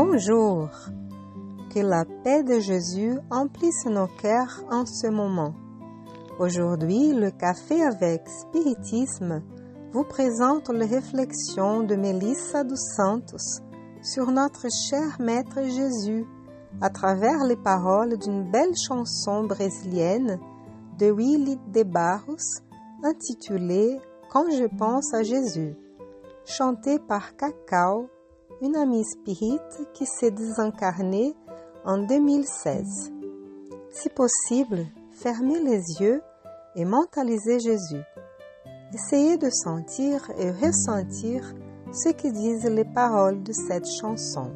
Bonjour. Que la paix de Jésus emplisse nos cœurs en ce moment. Aujourd'hui, le café avec spiritisme vous présente les réflexions de Melissa dos Santos sur notre cher Maître Jésus à travers les paroles d'une belle chanson brésilienne de Willy de Barros intitulée Quand je pense à Jésus, chantée par Cacao, une amie spirit qui s'est désincarnée en 2016. Si possible, fermez les yeux et mentalisez Jésus. Essayez de sentir et ressentir ce que disent les paroles de cette chanson.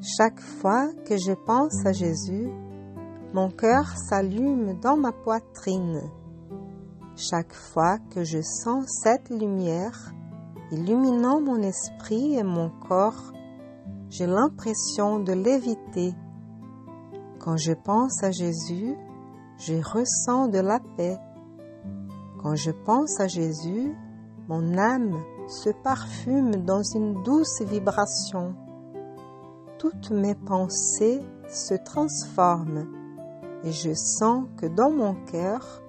Chaque fois que je pense à Jésus, mon cœur s'allume dans ma poitrine. Chaque fois que je sens cette lumière illuminant mon esprit et mon corps, j'ai l'impression de l'éviter. Quand je pense à Jésus, je ressens de la paix. Quand je pense à Jésus, mon âme se parfume dans une douce vibration toutes mes pensées se transforment et je sens que dans mon cœur,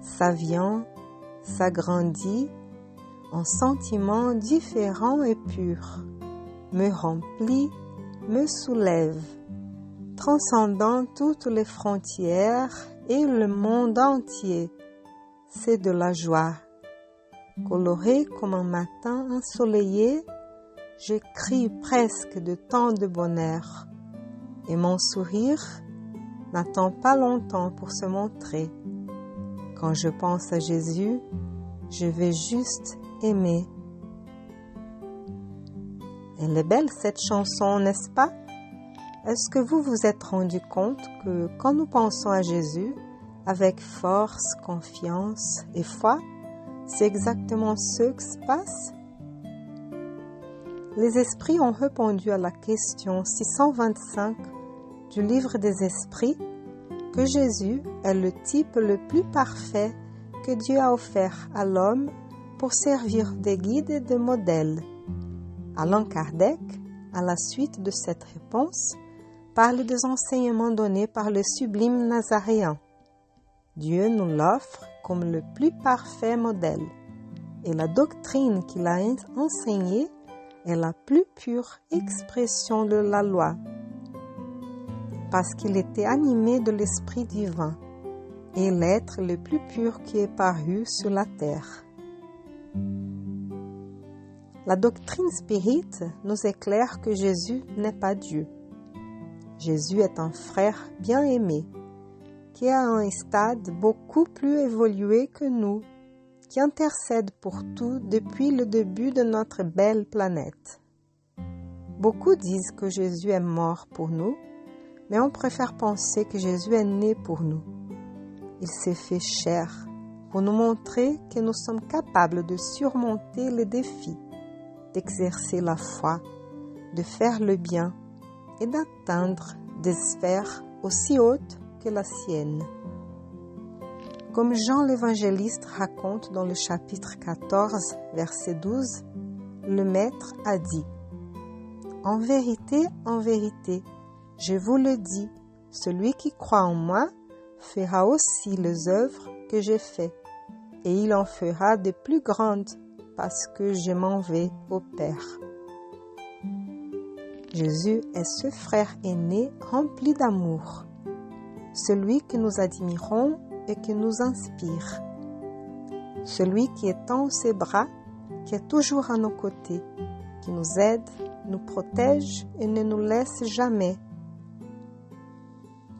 ça vient, s'agrandit en sentiments différents et purs, me remplit, me soulève, transcendant toutes les frontières et le monde entier. C'est de la joie. Coloré comme un matin ensoleillé, je crie presque de tant de bonheur, et mon sourire n'attend pas longtemps pour se montrer. Quand je pense à Jésus, je vais juste aimer. Elle est belle cette chanson, n'est-ce pas? Est-ce que vous vous êtes rendu compte que quand nous pensons à Jésus, avec force, confiance et foi, c'est exactement ce qui se passe? Les esprits ont répondu à la question 625 du livre des esprits que Jésus est le type le plus parfait que Dieu a offert à l'homme pour servir de guide et de modèle. Alain Kardec, à la suite de cette réponse, parle des enseignements donnés par le sublime Nazaréen. Dieu nous l'offre comme le plus parfait modèle, et la doctrine qu'il a enseignée est la plus pure expression de la loi, parce qu'il était animé de l'Esprit divin et l'être le plus pur qui est paru sur la terre. La doctrine spirite nous éclaire que Jésus n'est pas Dieu. Jésus est un frère bien aimé, qui a un stade beaucoup plus évolué que nous qui intercède pour tout depuis le début de notre belle planète. Beaucoup disent que Jésus est mort pour nous, mais on préfère penser que Jésus est né pour nous. Il s'est fait chair pour nous montrer que nous sommes capables de surmonter les défis, d'exercer la foi, de faire le bien et d'atteindre des sphères aussi hautes que la sienne. Comme Jean l'évangéliste raconte dans le chapitre 14, verset 12, le Maître a dit, En vérité, en vérité, je vous le dis, celui qui croit en moi fera aussi les œuvres que j'ai faites, et il en fera de plus grandes, parce que je m'en vais au Père. Jésus est ce frère aîné rempli d'amour, celui que nous admirons et qui nous inspire. Celui qui étend ses bras, qui est toujours à nos côtés, qui nous aide, nous protège et ne nous laisse jamais.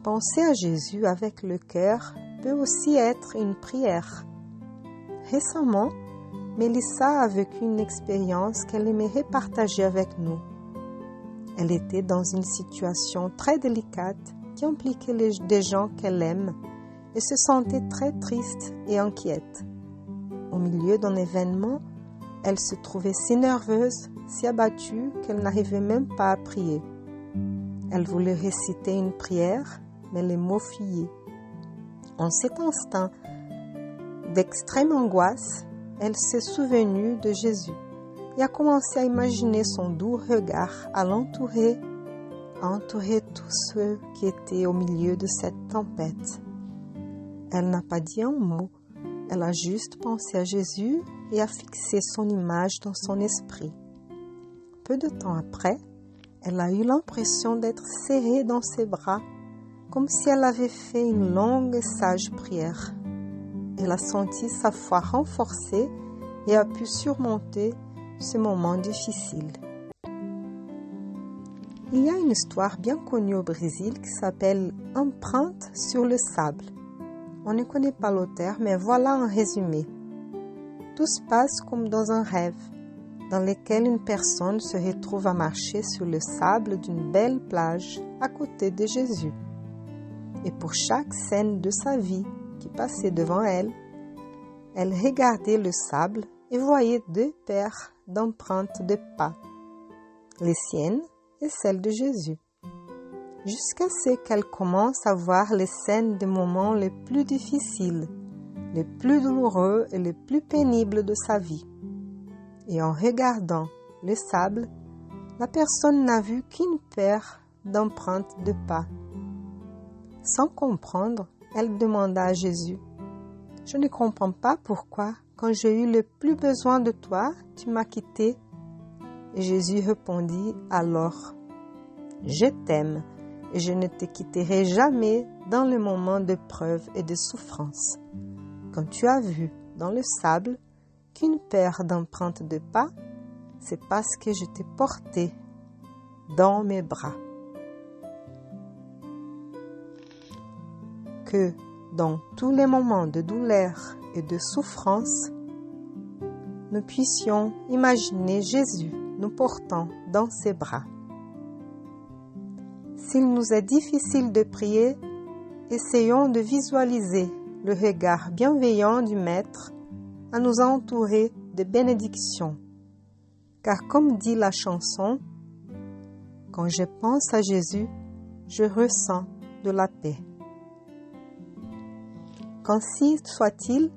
Penser à Jésus avec le cœur peut aussi être une prière. Récemment, Mélissa a vécu une expérience qu'elle aimerait partager avec nous. Elle était dans une situation très délicate qui impliquait des gens qu'elle aime et se sentait très triste et inquiète. Au milieu d'un événement, elle se trouvait si nerveuse, si abattue qu'elle n'arrivait même pas à prier. Elle voulait réciter une prière, mais les mots fuyaient. En cet instant d'extrême angoisse, elle s'est souvenue de Jésus, et a commencé à imaginer son doux regard à l'entourer, à entourer tous ceux qui étaient au milieu de cette tempête. Elle n'a pas dit un mot, elle a juste pensé à Jésus et a fixé son image dans son esprit. Peu de temps après, elle a eu l'impression d'être serrée dans ses bras, comme si elle avait fait une longue et sage prière. Elle a senti sa foi renforcée et a pu surmonter ce moment difficile. Il y a une histoire bien connue au Brésil qui s'appelle Empreinte sur le sable. On ne connaît pas l'auteur, mais voilà un résumé. Tout se passe comme dans un rêve, dans lequel une personne se retrouve à marcher sur le sable d'une belle plage à côté de Jésus. Et pour chaque scène de sa vie passait devant elle, elle regardait le sable et voyait deux paires d'empreintes de pas, les siennes et celles de Jésus jusqu'à ce qu'elle commence à voir les scènes des moments les plus difficiles, les plus douloureux et les plus pénibles de sa vie. Et en regardant le sable, la personne n'a vu qu'une paire d'empreintes de pas. Sans comprendre, elle demanda à Jésus, Je ne comprends pas pourquoi, quand j'ai eu le plus besoin de toi, tu m'as quitté. Et Jésus répondit alors, Je t'aime et je ne te quitterai jamais dans le moment de preuve et de souffrance. Quand tu as vu dans le sable qu'une paire d'empreintes de pas, c'est parce que je t'ai porté dans mes bras. Que dans tous les moments de douleur et de souffrance, nous puissions imaginer Jésus nous portant dans ses bras. S'il nous est difficile de prier, essayons de visualiser le regard bienveillant du Maître à nous entourer de bénédictions. Car comme dit la chanson, quand je pense à Jésus, je ressens de la paix. Qu'ainsi soit-il,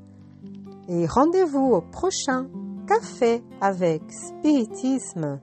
et rendez-vous au prochain Café avec Spiritisme.